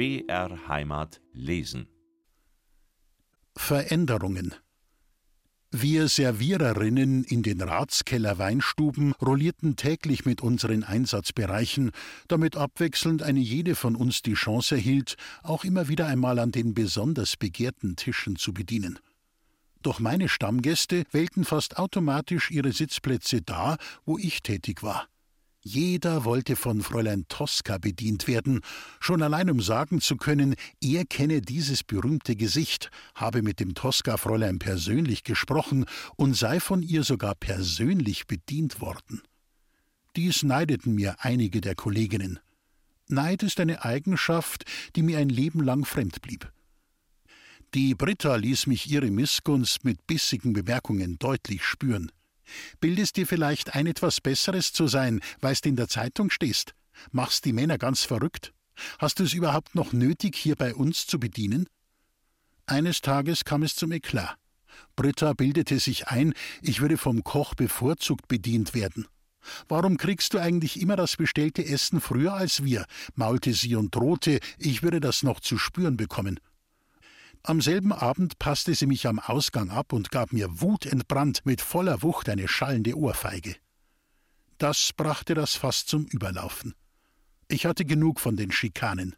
BR Heimat lesen. Veränderungen. Wir Serviererinnen in den Ratskeller Weinstuben rollierten täglich mit unseren Einsatzbereichen, damit abwechselnd eine jede von uns die Chance erhielt, auch immer wieder einmal an den besonders begehrten Tischen zu bedienen. Doch meine Stammgäste wählten fast automatisch ihre Sitzplätze da, wo ich tätig war. Jeder wollte von Fräulein Tosca bedient werden, schon allein um sagen zu können, er kenne dieses berühmte Gesicht, habe mit dem Tosca-Fräulein persönlich gesprochen und sei von ihr sogar persönlich bedient worden. Dies neideten mir einige der Kolleginnen. Neid ist eine Eigenschaft, die mir ein Leben lang fremd blieb. Die Britta ließ mich ihre Missgunst mit bissigen Bemerkungen deutlich spüren. Bildest dir vielleicht ein, etwas Besseres zu sein, weil's in der Zeitung stehst? Machst die Männer ganz verrückt? Hast du es überhaupt noch nötig, hier bei uns zu bedienen? Eines Tages kam es zum Eklat. Britta bildete sich ein, ich würde vom Koch bevorzugt bedient werden. Warum kriegst du eigentlich immer das bestellte Essen früher als wir? maulte sie und drohte, ich würde das noch zu spüren bekommen. Am selben Abend passte sie mich am Ausgang ab und gab mir wutentbrannt mit voller Wucht eine schallende Ohrfeige. Das brachte das Fass zum Überlaufen. Ich hatte genug von den Schikanen.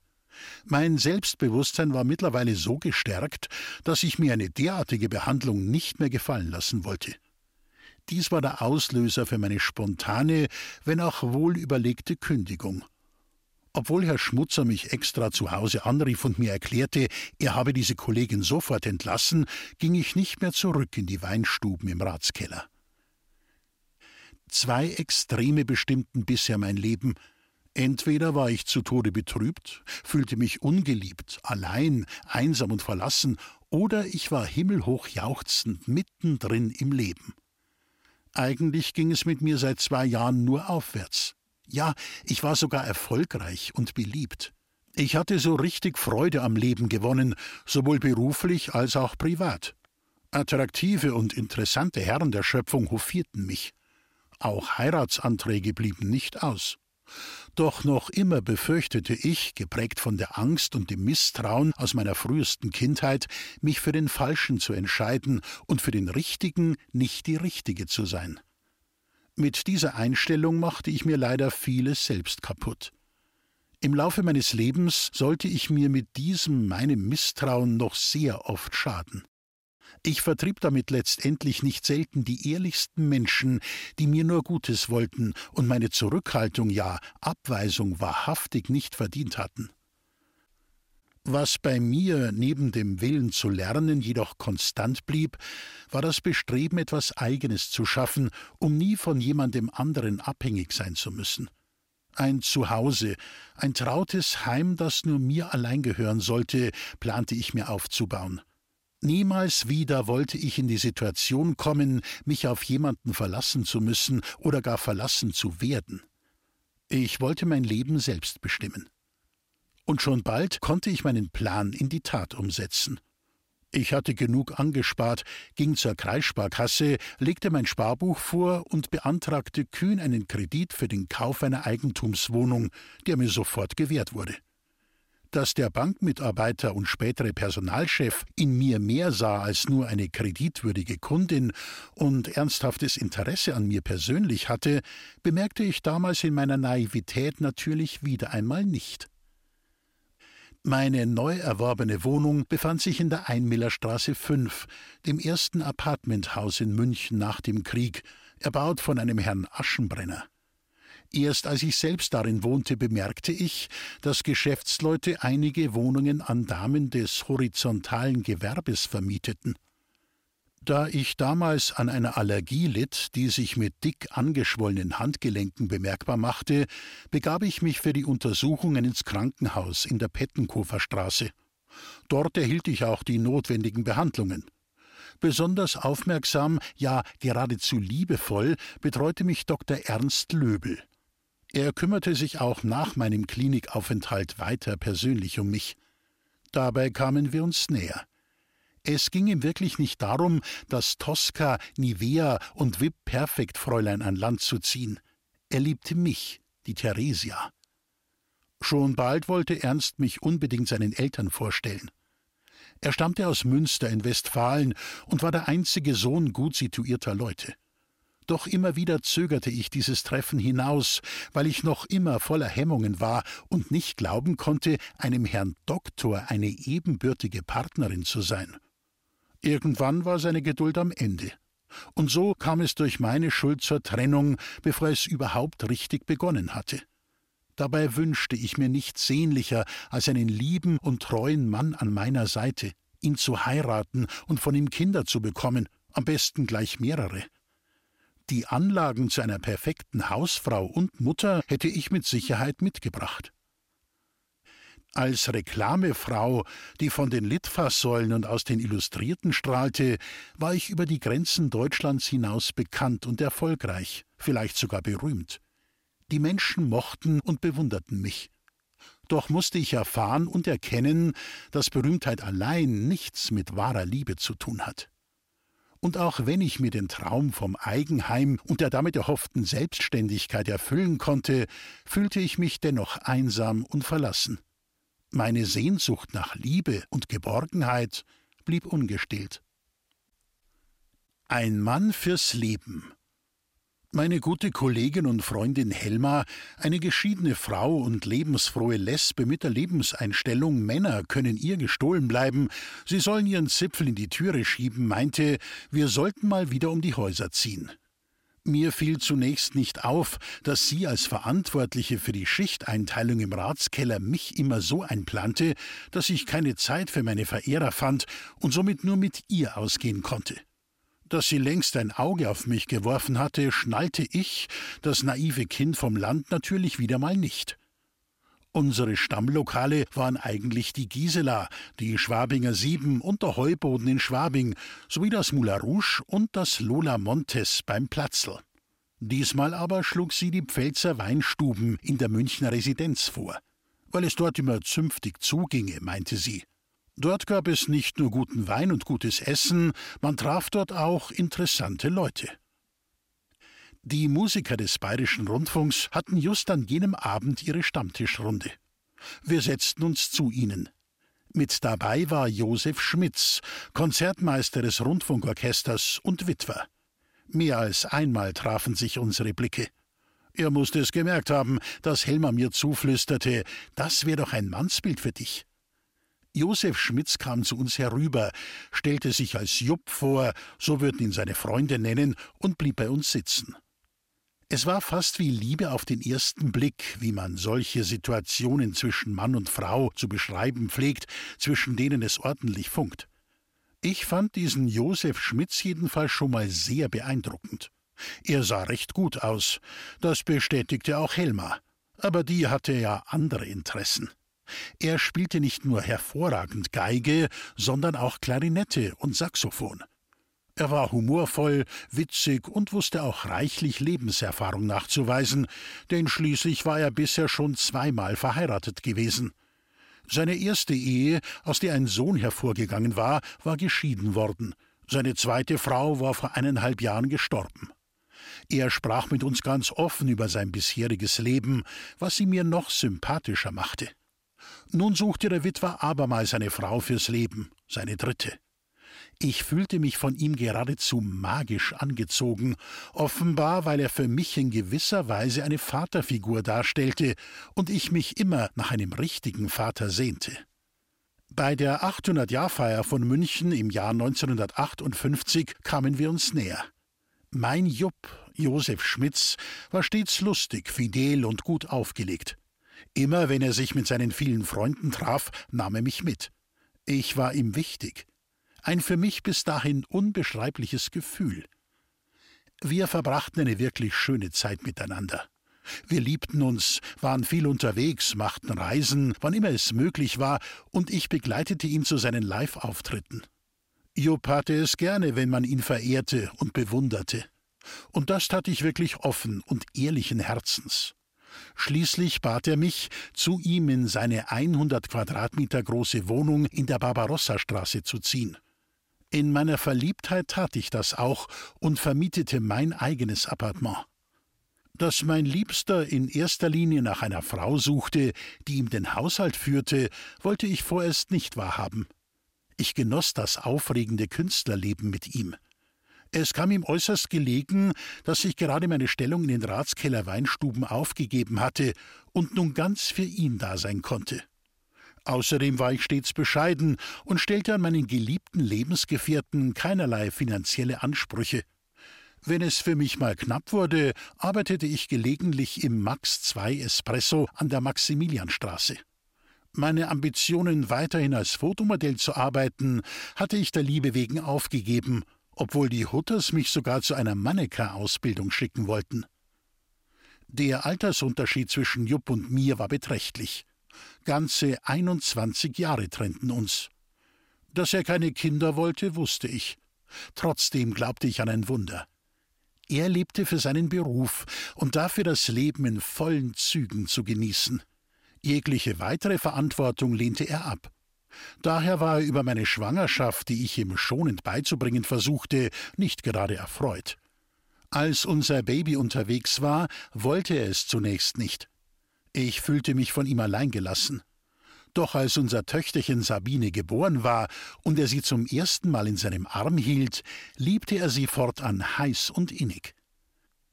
Mein Selbstbewusstsein war mittlerweile so gestärkt, dass ich mir eine derartige Behandlung nicht mehr gefallen lassen wollte. Dies war der Auslöser für meine spontane, wenn auch wohl überlegte Kündigung. Obwohl Herr Schmutzer mich extra zu Hause anrief und mir erklärte, er habe diese Kollegin sofort entlassen, ging ich nicht mehr zurück in die Weinstuben im Ratskeller. Zwei Extreme bestimmten bisher mein Leben. Entweder war ich zu Tode betrübt, fühlte mich ungeliebt, allein, einsam und verlassen, oder ich war himmelhoch jauchzend mittendrin im Leben. Eigentlich ging es mit mir seit zwei Jahren nur aufwärts. Ja, ich war sogar erfolgreich und beliebt. Ich hatte so richtig Freude am Leben gewonnen, sowohl beruflich als auch privat. Attraktive und interessante Herren der Schöpfung hofierten mich. Auch Heiratsanträge blieben nicht aus. Doch noch immer befürchtete ich, geprägt von der Angst und dem Misstrauen aus meiner frühesten Kindheit, mich für den Falschen zu entscheiden und für den Richtigen nicht die Richtige zu sein. Mit dieser Einstellung machte ich mir leider vieles selbst kaputt. Im Laufe meines Lebens sollte ich mir mit diesem meinem Misstrauen noch sehr oft schaden. Ich vertrieb damit letztendlich nicht selten die ehrlichsten Menschen, die mir nur Gutes wollten und meine Zurückhaltung, ja Abweisung wahrhaftig nicht verdient hatten. Was bei mir neben dem Willen zu lernen jedoch konstant blieb, war das Bestreben, etwas Eigenes zu schaffen, um nie von jemandem anderen abhängig sein zu müssen. Ein Zuhause, ein trautes Heim, das nur mir allein gehören sollte, plante ich mir aufzubauen. Niemals wieder wollte ich in die Situation kommen, mich auf jemanden verlassen zu müssen oder gar verlassen zu werden. Ich wollte mein Leben selbst bestimmen und schon bald konnte ich meinen Plan in die Tat umsetzen. Ich hatte genug angespart, ging zur Kreissparkasse, legte mein Sparbuch vor und beantragte kühn einen Kredit für den Kauf einer Eigentumswohnung, der mir sofort gewährt wurde. Dass der Bankmitarbeiter und spätere Personalchef in mir mehr sah als nur eine kreditwürdige Kundin und ernsthaftes Interesse an mir persönlich hatte, bemerkte ich damals in meiner Naivität natürlich wieder einmal nicht. Meine neu erworbene Wohnung befand sich in der Einmillerstraße 5, dem ersten Apartmenthaus in München nach dem Krieg, erbaut von einem Herrn Aschenbrenner. Erst als ich selbst darin wohnte, bemerkte ich, dass Geschäftsleute einige Wohnungen an Damen des horizontalen Gewerbes vermieteten. Da ich damals an einer Allergie litt, die sich mit dick angeschwollenen Handgelenken bemerkbar machte, begab ich mich für die Untersuchungen ins Krankenhaus in der Pettenkofer Straße. Dort erhielt ich auch die notwendigen Behandlungen. Besonders aufmerksam, ja geradezu liebevoll, betreute mich Dr. Ernst Löbel. Er kümmerte sich auch nach meinem Klinikaufenthalt weiter persönlich um mich. Dabei kamen wir uns näher. Es ging ihm wirklich nicht darum, das Tosca, Nivea und Wip Perfekt Fräulein an Land zu ziehen. Er liebte mich, die Theresia. Schon bald wollte Ernst mich unbedingt seinen Eltern vorstellen. Er stammte aus Münster in Westfalen und war der einzige Sohn gut situierter Leute. Doch immer wieder zögerte ich dieses Treffen hinaus, weil ich noch immer voller Hemmungen war und nicht glauben konnte, einem Herrn Doktor eine ebenbürtige Partnerin zu sein. Irgendwann war seine Geduld am Ende. Und so kam es durch meine Schuld zur Trennung, bevor es überhaupt richtig begonnen hatte. Dabei wünschte ich mir nichts sehnlicher als einen lieben und treuen Mann an meiner Seite, ihn zu heiraten und von ihm Kinder zu bekommen, am besten gleich mehrere. Die Anlagen zu einer perfekten Hausfrau und Mutter hätte ich mit Sicherheit mitgebracht. Als Reklamefrau, die von den Litfaßsäulen und aus den Illustrierten strahlte, war ich über die Grenzen Deutschlands hinaus bekannt und erfolgreich, vielleicht sogar berühmt. Die Menschen mochten und bewunderten mich. Doch musste ich erfahren und erkennen, dass Berühmtheit allein nichts mit wahrer Liebe zu tun hat. Und auch wenn ich mir den Traum vom Eigenheim und der damit erhofften Selbstständigkeit erfüllen konnte, fühlte ich mich dennoch einsam und verlassen. Meine Sehnsucht nach Liebe und Geborgenheit blieb ungestillt. Ein Mann fürs Leben. Meine gute Kollegin und Freundin Helma, eine geschiedene Frau und lebensfrohe Lesbe mit der Lebenseinstellung, Männer können ihr gestohlen bleiben, sie sollen ihren Zipfel in die Türe schieben, meinte, wir sollten mal wieder um die Häuser ziehen. Mir fiel zunächst nicht auf, dass sie als Verantwortliche für die Schichteinteilung im Ratskeller mich immer so einplante, dass ich keine Zeit für meine Verehrer fand und somit nur mit ihr ausgehen konnte. Dass sie längst ein Auge auf mich geworfen hatte, schnallte ich, das naive Kind vom Land, natürlich wieder mal nicht. Unsere Stammlokale waren eigentlich die Gisela, die Schwabinger Sieben und der Heuboden in Schwabing sowie das Moulin Rouge und das Lola Montes beim Platzl. Diesmal aber schlug sie die Pfälzer Weinstuben in der Münchner Residenz vor. Weil es dort immer zünftig zuginge, meinte sie. Dort gab es nicht nur guten Wein und gutes Essen, man traf dort auch interessante Leute. Die Musiker des Bayerischen Rundfunks hatten just an jenem Abend ihre Stammtischrunde. Wir setzten uns zu ihnen. Mit dabei war Josef Schmitz, Konzertmeister des Rundfunkorchesters und Witwer. Mehr als einmal trafen sich unsere Blicke. Er musste es gemerkt haben, dass Helmer mir zuflüsterte, das wäre doch ein Mannsbild für dich. Josef Schmitz kam zu uns herüber, stellte sich als Jupp vor, so würden ihn seine Freunde nennen, und blieb bei uns sitzen. Es war fast wie Liebe auf den ersten Blick, wie man solche Situationen zwischen Mann und Frau zu beschreiben pflegt, zwischen denen es ordentlich funkt. Ich fand diesen Josef Schmitz jedenfalls schon mal sehr beeindruckend. Er sah recht gut aus, das bestätigte auch Helma, aber die hatte ja andere Interessen. Er spielte nicht nur hervorragend Geige, sondern auch Klarinette und Saxophon. Er war humorvoll, witzig und wusste auch reichlich Lebenserfahrung nachzuweisen, denn schließlich war er bisher schon zweimal verheiratet gewesen. Seine erste Ehe, aus der ein Sohn hervorgegangen war, war geschieden worden. Seine zweite Frau war vor eineinhalb Jahren gestorben. Er sprach mit uns ganz offen über sein bisheriges Leben, was sie mir noch sympathischer machte. Nun suchte der Witwer abermals eine Frau fürs Leben, seine dritte. Ich fühlte mich von ihm geradezu magisch angezogen, offenbar weil er für mich in gewisser Weise eine Vaterfigur darstellte und ich mich immer nach einem richtigen Vater sehnte. Bei der 800-Jahr-Feier von München im Jahr 1958 kamen wir uns näher. Mein Jupp, Josef Schmitz, war stets lustig, fidel und gut aufgelegt. Immer wenn er sich mit seinen vielen Freunden traf, nahm er mich mit. Ich war ihm wichtig ein für mich bis dahin unbeschreibliches Gefühl. Wir verbrachten eine wirklich schöne Zeit miteinander. Wir liebten uns, waren viel unterwegs, machten Reisen, wann immer es möglich war, und ich begleitete ihn zu seinen Live-Auftritten. Jupp hatte es gerne, wenn man ihn verehrte und bewunderte. Und das tat ich wirklich offen und ehrlichen Herzens. Schließlich bat er mich, zu ihm in seine 100 Quadratmeter große Wohnung in der Barbarossa-Straße zu ziehen. In meiner Verliebtheit tat ich das auch und vermietete mein eigenes Appartement. Dass mein Liebster in erster Linie nach einer Frau suchte, die ihm den Haushalt führte, wollte ich vorerst nicht wahrhaben. Ich genoss das aufregende Künstlerleben mit ihm. Es kam ihm äußerst gelegen, dass ich gerade meine Stellung in den Ratskeller Weinstuben aufgegeben hatte und nun ganz für ihn da sein konnte. Außerdem war ich stets bescheiden und stellte an meinen geliebten Lebensgefährten keinerlei finanzielle Ansprüche. Wenn es für mich mal knapp wurde, arbeitete ich gelegentlich im Max II Espresso an der Maximilianstraße. Meine Ambitionen, weiterhin als Fotomodell zu arbeiten, hatte ich der Liebe wegen aufgegeben obwohl die Hutters mich sogar zu einer Mannequin-Ausbildung schicken wollten. Der Altersunterschied zwischen Jupp und mir war beträchtlich. Ganze 21 Jahre trennten uns. Dass er keine Kinder wollte, wusste ich. Trotzdem glaubte ich an ein Wunder. Er lebte für seinen Beruf und dafür das Leben in vollen Zügen zu genießen. Jegliche weitere Verantwortung lehnte er ab. Daher war er über meine Schwangerschaft, die ich ihm schonend beizubringen versuchte, nicht gerade erfreut. Als unser Baby unterwegs war, wollte er es zunächst nicht. Ich fühlte mich von ihm allein gelassen. Doch als unser Töchterchen Sabine geboren war und er sie zum ersten Mal in seinem Arm hielt, liebte er sie fortan heiß und innig.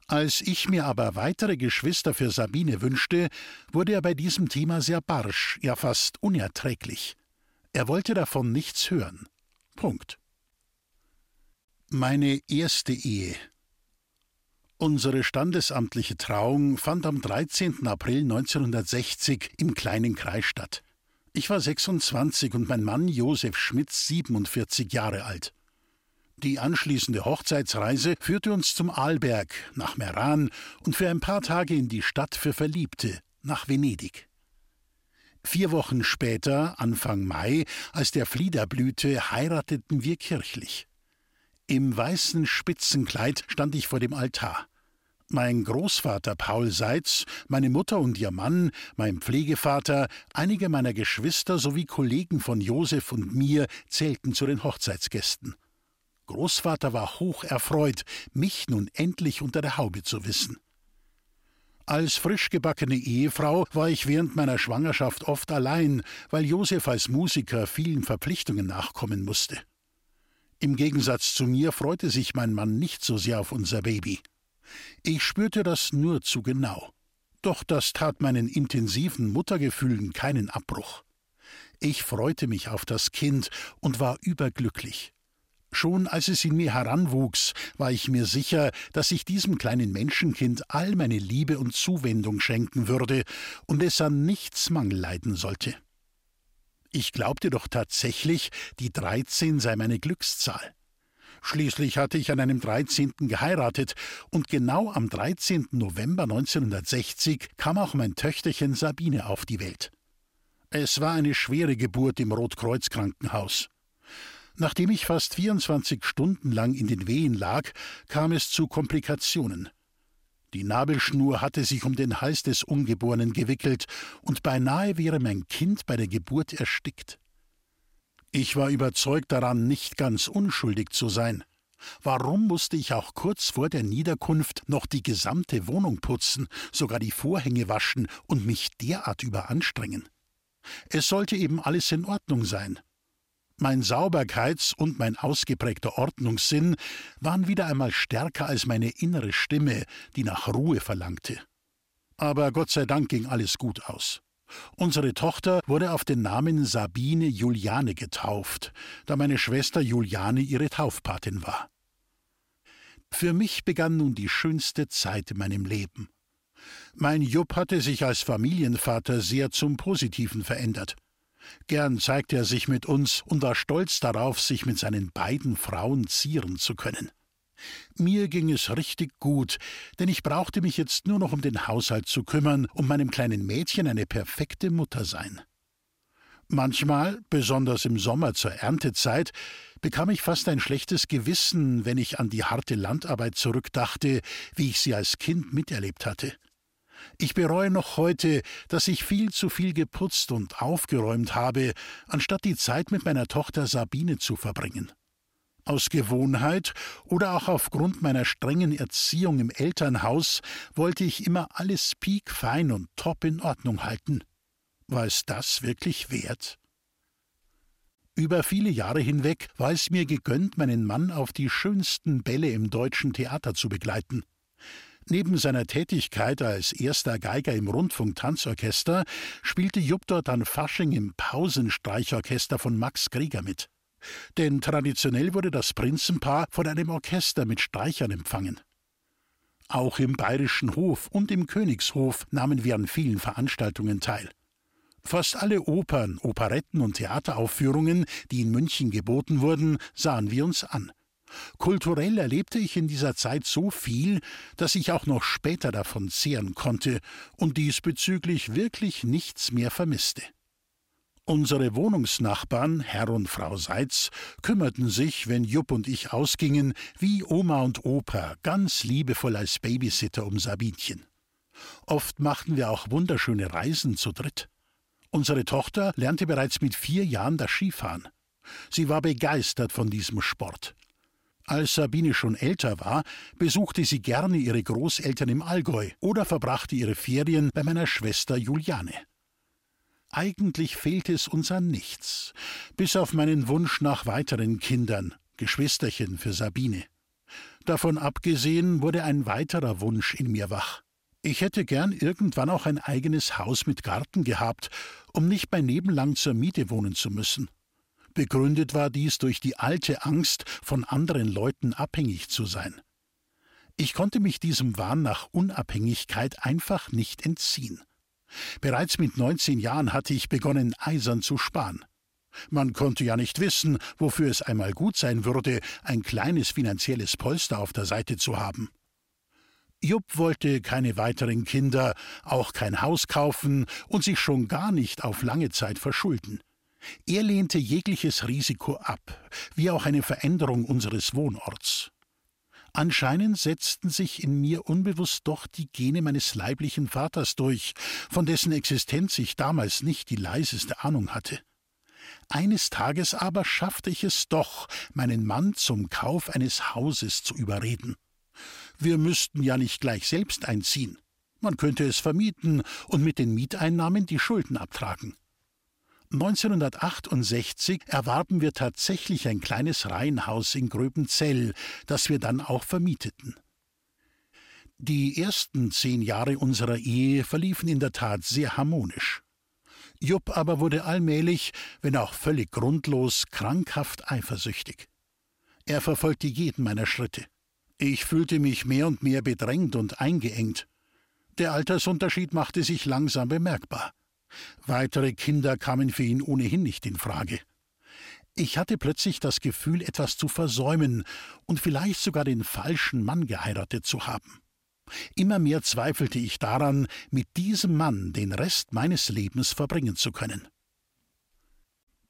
Als ich mir aber weitere Geschwister für Sabine wünschte, wurde er bei diesem Thema sehr barsch, ja fast unerträglich. Er wollte davon nichts hören. Punkt. Meine erste Ehe. Unsere standesamtliche Trauung fand am 13. April 1960 im kleinen Kreis statt. Ich war 26 und mein Mann Josef Schmitz 47 Jahre alt. Die anschließende Hochzeitsreise führte uns zum Arlberg, nach Meran und für ein paar Tage in die Stadt für Verliebte, nach Venedig. Vier Wochen später, Anfang Mai, als der Flieder blühte, heirateten wir kirchlich. Im weißen Spitzenkleid stand ich vor dem Altar. Mein Großvater Paul Seitz, meine Mutter und ihr Mann, mein Pflegevater, einige meiner Geschwister sowie Kollegen von Josef und mir zählten zu den Hochzeitsgästen. Großvater war hoch erfreut, mich nun endlich unter der Haube zu wissen. Als frisch gebackene Ehefrau war ich während meiner Schwangerschaft oft allein, weil Josef als Musiker vielen Verpflichtungen nachkommen musste. Im Gegensatz zu mir freute sich mein Mann nicht so sehr auf unser Baby. Ich spürte das nur zu genau. Doch das tat meinen intensiven Muttergefühlen keinen Abbruch. Ich freute mich auf das Kind und war überglücklich. Schon als es in mir heranwuchs, war ich mir sicher, dass ich diesem kleinen Menschenkind all meine Liebe und Zuwendung schenken würde und es an nichts Mangel leiden sollte. Ich glaubte doch tatsächlich, die dreizehn sei meine Glückszahl. Schließlich hatte ich an einem 13. geheiratet und genau am 13. November 1960 kam auch mein Töchterchen Sabine auf die Welt. Es war eine schwere Geburt im Rotkreuzkrankenhaus. Nachdem ich fast 24 Stunden lang in den Wehen lag, kam es zu Komplikationen. Die Nabelschnur hatte sich um den Hals des Ungeborenen gewickelt, und beinahe wäre mein Kind bei der Geburt erstickt. Ich war überzeugt daran, nicht ganz unschuldig zu sein. Warum musste ich auch kurz vor der Niederkunft noch die gesamte Wohnung putzen, sogar die Vorhänge waschen und mich derart überanstrengen? Es sollte eben alles in Ordnung sein. Mein Sauberkeits- und mein ausgeprägter Ordnungssinn waren wieder einmal stärker als meine innere Stimme, die nach Ruhe verlangte. Aber Gott sei Dank ging alles gut aus. Unsere Tochter wurde auf den Namen Sabine Juliane getauft, da meine Schwester Juliane ihre Taufpatin war. Für mich begann nun die schönste Zeit in meinem Leben. Mein Jupp hatte sich als Familienvater sehr zum Positiven verändert. Gern zeigte er sich mit uns und war stolz darauf, sich mit seinen beiden Frauen zieren zu können. Mir ging es richtig gut, denn ich brauchte mich jetzt nur noch um den Haushalt zu kümmern und meinem kleinen Mädchen eine perfekte Mutter sein. Manchmal, besonders im Sommer zur Erntezeit, bekam ich fast ein schlechtes Gewissen, wenn ich an die harte Landarbeit zurückdachte, wie ich sie als Kind miterlebt hatte. Ich bereue noch heute, dass ich viel zu viel geputzt und aufgeräumt habe, anstatt die Zeit mit meiner Tochter Sabine zu verbringen. Aus Gewohnheit oder auch aufgrund meiner strengen Erziehung im Elternhaus wollte ich immer alles piekfein und top in Ordnung halten. War es das wirklich wert? Über viele Jahre hinweg war es mir gegönnt, meinen Mann auf die schönsten Bälle im deutschen Theater zu begleiten. Neben seiner Tätigkeit als erster Geiger im Rundfunk-Tanzorchester spielte Jupp dort an Fasching im Pausenstreichorchester von Max Krieger mit. Denn traditionell wurde das Prinzenpaar von einem Orchester mit Streichern empfangen. Auch im Bayerischen Hof und im Königshof nahmen wir an vielen Veranstaltungen teil. Fast alle Opern, Operetten und Theateraufführungen, die in München geboten wurden, sahen wir uns an. Kulturell erlebte ich in dieser Zeit so viel, dass ich auch noch später davon zehren konnte und diesbezüglich wirklich nichts mehr vermisste. Unsere Wohnungsnachbarn, Herr und Frau Seitz, kümmerten sich, wenn Jupp und ich ausgingen, wie Oma und Opa, ganz liebevoll als Babysitter um Sabinchen. Oft machten wir auch wunderschöne Reisen zu dritt. Unsere Tochter lernte bereits mit vier Jahren das Skifahren. Sie war begeistert von diesem Sport. Als Sabine schon älter war, besuchte sie gerne ihre Großeltern im Allgäu oder verbrachte ihre Ferien bei meiner Schwester Juliane. Eigentlich fehlte es uns an nichts, bis auf meinen Wunsch nach weiteren Kindern, Geschwisterchen für Sabine. Davon abgesehen wurde ein weiterer Wunsch in mir wach. Ich hätte gern irgendwann auch ein eigenes Haus mit Garten gehabt, um nicht bei Nebenlang zur Miete wohnen zu müssen. Begründet war dies durch die alte Angst, von anderen Leuten abhängig zu sein. Ich konnte mich diesem Wahn nach Unabhängigkeit einfach nicht entziehen. Bereits mit 19 Jahren hatte ich begonnen, eisern zu sparen. Man konnte ja nicht wissen, wofür es einmal gut sein würde, ein kleines finanzielles Polster auf der Seite zu haben. Jupp wollte keine weiteren Kinder, auch kein Haus kaufen und sich schon gar nicht auf lange Zeit verschulden. Er lehnte jegliches Risiko ab, wie auch eine Veränderung unseres Wohnorts. Anscheinend setzten sich in mir unbewusst doch die Gene meines leiblichen Vaters durch, von dessen Existenz ich damals nicht die leiseste Ahnung hatte. Eines Tages aber schaffte ich es doch, meinen Mann zum Kauf eines Hauses zu überreden. Wir müssten ja nicht gleich selbst einziehen. Man könnte es vermieten und mit den Mieteinnahmen die Schulden abtragen. 1968 erwarben wir tatsächlich ein kleines Reihenhaus in Gröbenzell, das wir dann auch vermieteten. Die ersten zehn Jahre unserer Ehe verliefen in der Tat sehr harmonisch. Jupp aber wurde allmählich, wenn auch völlig grundlos, krankhaft eifersüchtig. Er verfolgte jeden meiner Schritte. Ich fühlte mich mehr und mehr bedrängt und eingeengt. Der Altersunterschied machte sich langsam bemerkbar. Weitere Kinder kamen für ihn ohnehin nicht in Frage. Ich hatte plötzlich das Gefühl, etwas zu versäumen und vielleicht sogar den falschen Mann geheiratet zu haben. Immer mehr zweifelte ich daran, mit diesem Mann den Rest meines Lebens verbringen zu können.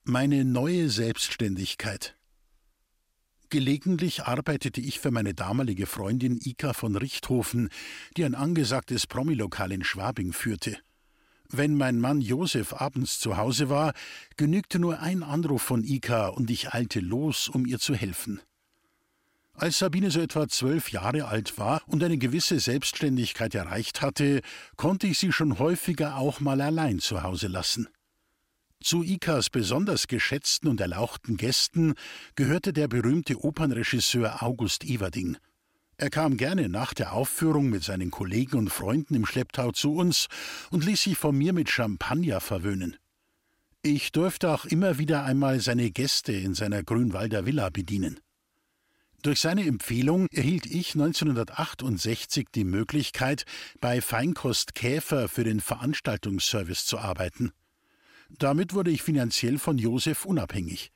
Meine neue Selbstständigkeit. Gelegentlich arbeitete ich für meine damalige Freundin Ika von Richthofen, die ein angesagtes Promilokal in Schwabing führte. Wenn mein Mann Josef abends zu Hause war, genügte nur ein Anruf von Ika und ich eilte los, um ihr zu helfen. Als Sabine so etwa zwölf Jahre alt war und eine gewisse Selbstständigkeit erreicht hatte, konnte ich sie schon häufiger auch mal allein zu Hause lassen. Zu Ikas besonders geschätzten und erlauchten Gästen gehörte der berühmte Opernregisseur August Everding – er kam gerne nach der Aufführung mit seinen Kollegen und Freunden im Schlepptau zu uns und ließ sich von mir mit Champagner verwöhnen. Ich durfte auch immer wieder einmal seine Gäste in seiner Grünwalder Villa bedienen. Durch seine Empfehlung erhielt ich 1968 die Möglichkeit, bei Feinkost Käfer für den Veranstaltungsservice zu arbeiten. Damit wurde ich finanziell von Josef unabhängig.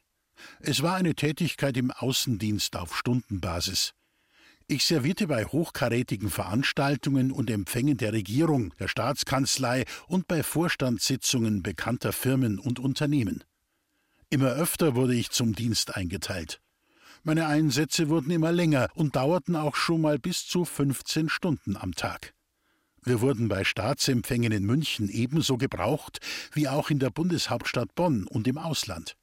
Es war eine Tätigkeit im Außendienst auf Stundenbasis. Ich servierte bei hochkarätigen Veranstaltungen und Empfängen der Regierung, der Staatskanzlei und bei Vorstandssitzungen bekannter Firmen und Unternehmen. Immer öfter wurde ich zum Dienst eingeteilt. Meine Einsätze wurden immer länger und dauerten auch schon mal bis zu 15 Stunden am Tag. Wir wurden bei Staatsempfängen in München ebenso gebraucht wie auch in der Bundeshauptstadt Bonn und im Ausland.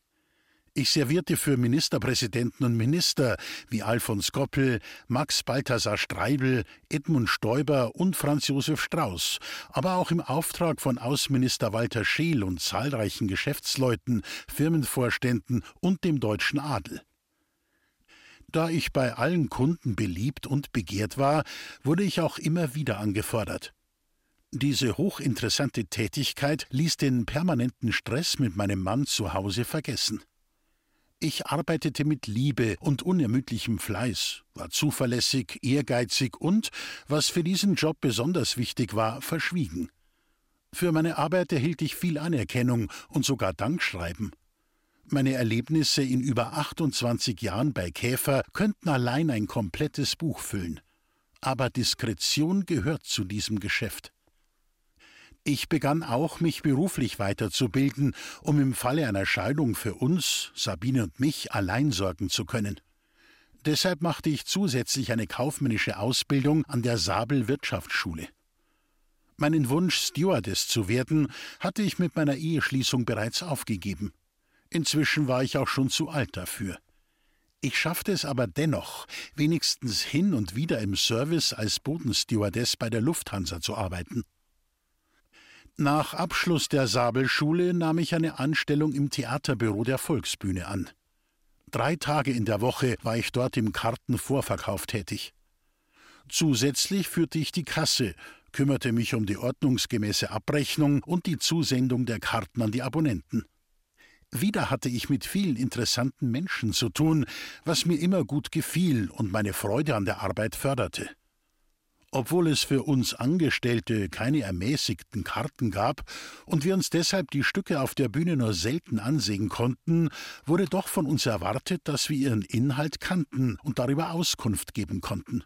Ich servierte für Ministerpräsidenten und Minister wie Alfons Goppel, Max Balthasar Streibel, Edmund Stoiber und Franz Josef Strauß, aber auch im Auftrag von Außenminister Walter Scheel und zahlreichen Geschäftsleuten, Firmenvorständen und dem deutschen Adel. Da ich bei allen Kunden beliebt und begehrt war, wurde ich auch immer wieder angefordert. Diese hochinteressante Tätigkeit ließ den permanenten Stress mit meinem Mann zu Hause vergessen. Ich arbeitete mit Liebe und unermüdlichem Fleiß, war zuverlässig, ehrgeizig und, was für diesen Job besonders wichtig war, verschwiegen. Für meine Arbeit erhielt ich viel Anerkennung und sogar Dankschreiben. Meine Erlebnisse in über 28 Jahren bei Käfer könnten allein ein komplettes Buch füllen. Aber Diskretion gehört zu diesem Geschäft. Ich begann auch, mich beruflich weiterzubilden, um im Falle einer Scheidung für uns, Sabine und mich, allein sorgen zu können. Deshalb machte ich zusätzlich eine kaufmännische Ausbildung an der Sabel Wirtschaftsschule. Meinen Wunsch, Stewardess zu werden, hatte ich mit meiner Eheschließung bereits aufgegeben. Inzwischen war ich auch schon zu alt dafür. Ich schaffte es aber dennoch, wenigstens hin und wieder im Service als Bodenstewardess bei der Lufthansa zu arbeiten. Nach Abschluss der Sabelschule nahm ich eine Anstellung im Theaterbüro der Volksbühne an. Drei Tage in der Woche war ich dort im Kartenvorverkauf tätig. Zusätzlich führte ich die Kasse, kümmerte mich um die ordnungsgemäße Abrechnung und die Zusendung der Karten an die Abonnenten. Wieder hatte ich mit vielen interessanten Menschen zu tun, was mir immer gut gefiel und meine Freude an der Arbeit förderte. Obwohl es für uns Angestellte keine ermäßigten Karten gab und wir uns deshalb die Stücke auf der Bühne nur selten ansehen konnten, wurde doch von uns erwartet, dass wir ihren Inhalt kannten und darüber Auskunft geben konnten.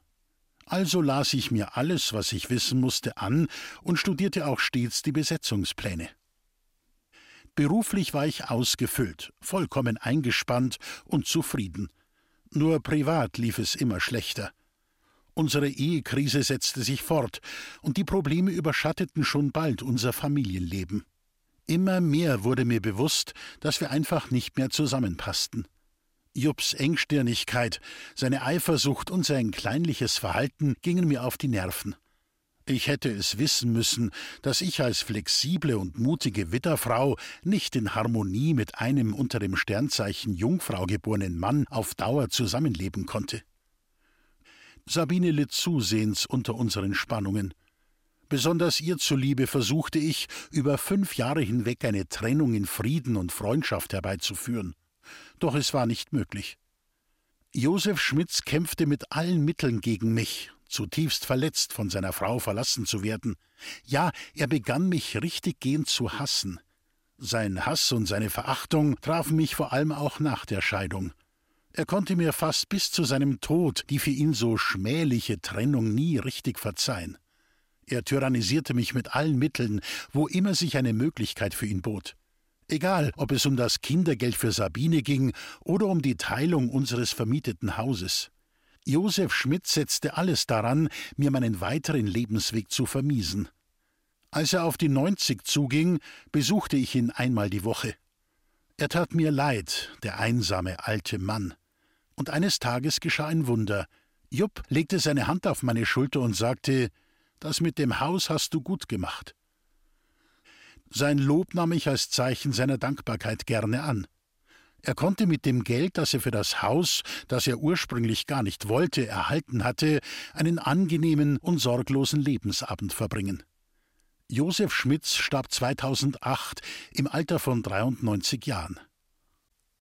Also las ich mir alles, was ich wissen musste, an und studierte auch stets die Besetzungspläne. Beruflich war ich ausgefüllt, vollkommen eingespannt und zufrieden. Nur privat lief es immer schlechter. Unsere Ehekrise setzte sich fort, und die Probleme überschatteten schon bald unser Familienleben. Immer mehr wurde mir bewusst, dass wir einfach nicht mehr zusammenpassten. Jupps Engstirnigkeit, seine Eifersucht und sein kleinliches Verhalten gingen mir auf die Nerven. Ich hätte es wissen müssen, dass ich als flexible und mutige Witterfrau nicht in Harmonie mit einem unter dem Sternzeichen Jungfrau geborenen Mann auf Dauer zusammenleben konnte. Sabine litt zusehends unter unseren Spannungen. Besonders ihr zuliebe versuchte ich, über fünf Jahre hinweg eine Trennung in Frieden und Freundschaft herbeizuführen. Doch es war nicht möglich. Josef Schmitz kämpfte mit allen Mitteln gegen mich, zutiefst verletzt von seiner Frau verlassen zu werden. Ja, er begann mich richtiggehend zu hassen. Sein Hass und seine Verachtung trafen mich vor allem auch nach der Scheidung. Er konnte mir fast bis zu seinem Tod die für ihn so schmähliche Trennung nie richtig verzeihen. Er tyrannisierte mich mit allen Mitteln, wo immer sich eine Möglichkeit für ihn bot. Egal, ob es um das Kindergeld für Sabine ging oder um die Teilung unseres vermieteten Hauses. Josef Schmidt setzte alles daran, mir meinen weiteren Lebensweg zu vermiesen. Als er auf die neunzig zuging, besuchte ich ihn einmal die Woche. Er tat mir leid, der einsame alte Mann. Und eines Tages geschah ein Wunder. Jupp legte seine Hand auf meine Schulter und sagte, das mit dem Haus hast du gut gemacht. Sein Lob nahm ich als Zeichen seiner Dankbarkeit gerne an. Er konnte mit dem Geld, das er für das Haus, das er ursprünglich gar nicht wollte, erhalten hatte, einen angenehmen und sorglosen Lebensabend verbringen. Josef Schmitz starb 2008 im Alter von 93 Jahren.